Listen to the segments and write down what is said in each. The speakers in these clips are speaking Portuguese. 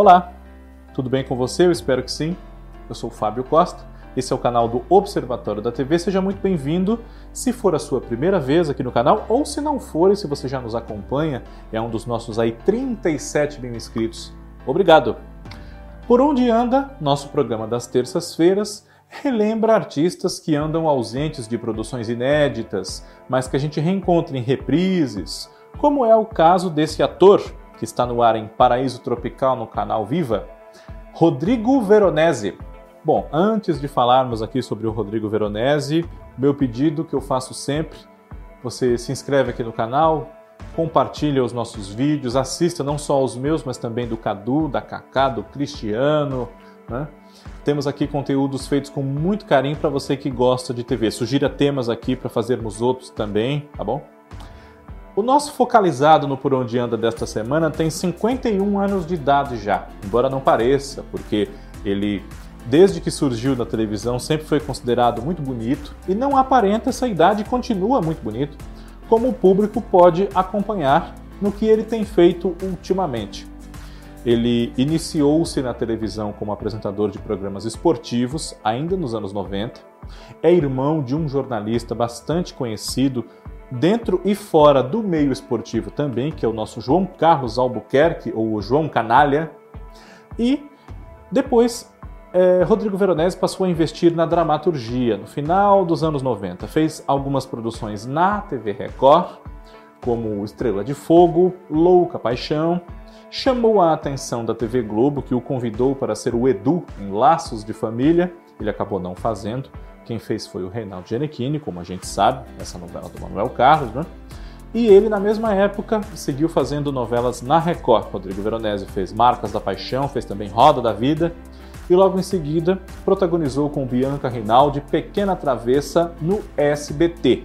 Olá, tudo bem com você? Eu espero que sim. Eu sou o Fábio Costa, esse é o canal do Observatório da TV. Seja muito bem-vindo. Se for a sua primeira vez aqui no canal, ou se não for e se você já nos acompanha, é um dos nossos aí 37 mil inscritos. Obrigado! Por onde anda, nosso programa das terças-feiras relembra artistas que andam ausentes de produções inéditas, mas que a gente reencontra em reprises, como é o caso desse ator que está no ar em Paraíso Tropical no canal Viva, Rodrigo Veronese. Bom, antes de falarmos aqui sobre o Rodrigo Veronese, meu pedido que eu faço sempre, você se inscreve aqui no canal, compartilha os nossos vídeos, assista não só os meus, mas também do Cadu, da Cacá, do Cristiano, né? Temos aqui conteúdos feitos com muito carinho para você que gosta de TV. Sugira temas aqui para fazermos outros também, tá bom? O nosso focalizado no Por Onde Anda desta semana tem 51 anos de idade já, embora não pareça, porque ele, desde que surgiu na televisão, sempre foi considerado muito bonito e não aparenta essa idade e continua muito bonito, como o público pode acompanhar no que ele tem feito ultimamente. Ele iniciou-se na televisão como apresentador de programas esportivos, ainda nos anos 90. É irmão de um jornalista bastante conhecido dentro e fora do meio esportivo também, que é o nosso João Carlos Albuquerque, ou João Canalha. E depois, é, Rodrigo Veronese passou a investir na dramaturgia no final dos anos 90. Fez algumas produções na TV Record, como Estrela de Fogo, Louca Paixão. Chamou a atenção da TV Globo, que o convidou para ser o Edu em Laços de Família. Ele acabou não fazendo quem fez foi o Reinaldo Giannichini, como a gente sabe, essa novela do Manuel Carlos, né? E ele, na mesma época, seguiu fazendo novelas na Record. Rodrigo Veronese fez Marcas da Paixão, fez também Roda da Vida, e logo em seguida protagonizou com Bianca Rinaldi Pequena Travessa no SBT.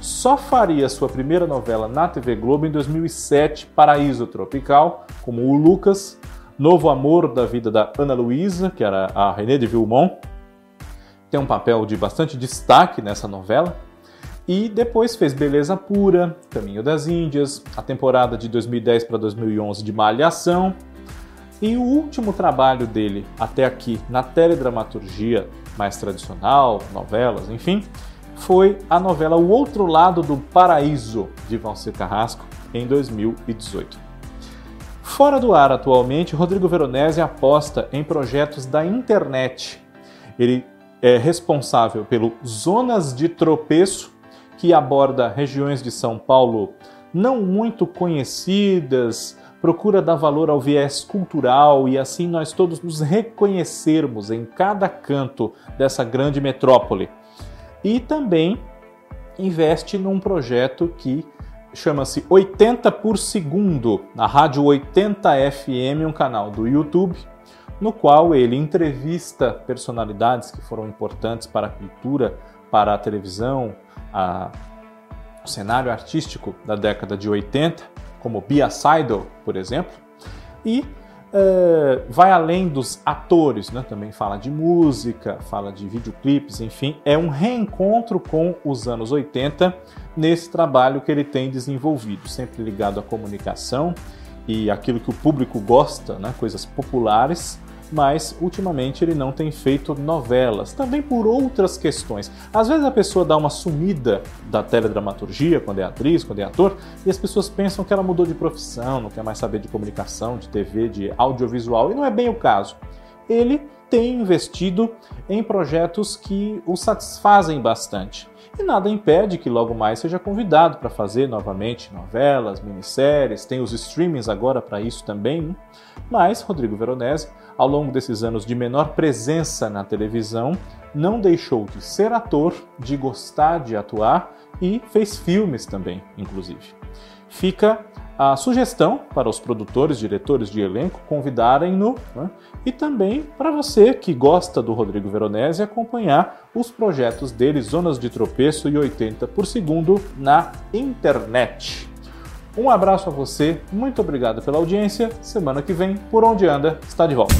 Só faria sua primeira novela na TV Globo em 2007, Paraíso Tropical, como o Lucas, Novo Amor da Vida da Ana Luísa, que era a René de Vilmont, tem um papel de bastante destaque nessa novela. E depois fez Beleza Pura, Caminho das Índias, a temporada de 2010 para 2011 de Malhação. E o último trabalho dele até aqui na teledramaturgia mais tradicional, novelas, enfim, foi a novela O Outro Lado do Paraíso, de Valcir Carrasco, em 2018. Fora do ar atualmente, Rodrigo Veronese aposta em projetos da internet. Ele é responsável pelo Zonas de Tropeço, que aborda regiões de São Paulo não muito conhecidas, procura dar valor ao viés cultural e assim nós todos nos reconhecermos em cada canto dessa grande metrópole. E também investe num projeto que chama-se 80 por segundo, na Rádio 80 FM, um canal do YouTube no qual ele entrevista personalidades que foram importantes para a cultura, para a televisão, a, o cenário artístico da década de 80, como Bia Seidel, por exemplo, e é, vai além dos atores, né? também fala de música, fala de videoclipes, enfim, é um reencontro com os anos 80 nesse trabalho que ele tem desenvolvido, sempre ligado à comunicação e aquilo que o público gosta, né? coisas populares, mas ultimamente ele não tem feito novelas, também por outras questões. Às vezes a pessoa dá uma sumida da teledramaturgia quando é atriz, quando é ator, e as pessoas pensam que ela mudou de profissão, não quer mais saber de comunicação, de TV, de audiovisual, e não é bem o caso. Ele tem investido em projetos que o satisfazem bastante. E nada impede que logo mais seja convidado para fazer novamente novelas, minisséries, tem os streamings agora para isso também. Mas Rodrigo Veronese, ao longo desses anos de menor presença na televisão, não deixou de ser ator, de gostar de atuar e fez filmes também, inclusive. Fica a sugestão para os produtores, diretores de elenco convidarem-no né? e também para você que gosta do Rodrigo Veronese acompanhar os projetos dele, Zonas de Tropeço e 80 por segundo na internet. Um abraço a você, muito obrigado pela audiência. Semana que vem, por onde anda, está de volta.